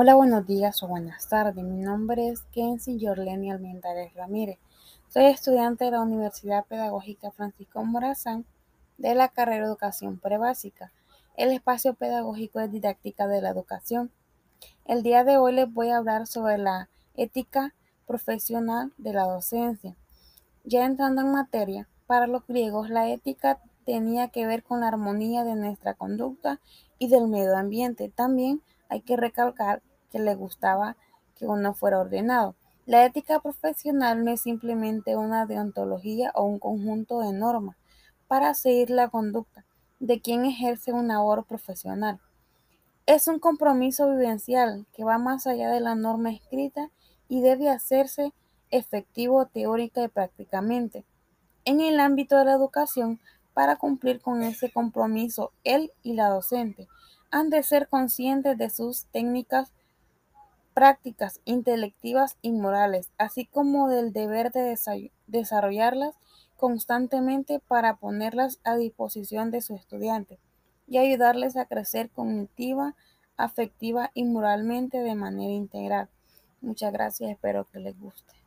Hola, buenos días o buenas tardes. Mi nombre es Kenzie Yorleni Almendares Ramírez. Soy estudiante de la Universidad Pedagógica Francisco Morazán de la carrera Educación Prebásica. El espacio pedagógico es didáctica de la educación. El día de hoy les voy a hablar sobre la ética profesional de la docencia. Ya entrando en materia, para los griegos la ética tenía que ver con la armonía de nuestra conducta y del medio ambiente. También hay que recalcar que le gustaba que uno fuera ordenado. La ética profesional no es simplemente una deontología o un conjunto de normas para seguir la conducta de quien ejerce una labor profesional. Es un compromiso vivencial que va más allá de la norma escrita y debe hacerse efectivo teórica y prácticamente. En el ámbito de la educación, para cumplir con ese compromiso, él y la docente han de ser conscientes de sus técnicas prácticas intelectivas y morales, así como del deber de desarrollarlas constantemente para ponerlas a disposición de sus estudiantes y ayudarles a crecer cognitiva, afectiva y moralmente de manera integral. Muchas gracias, espero que les guste.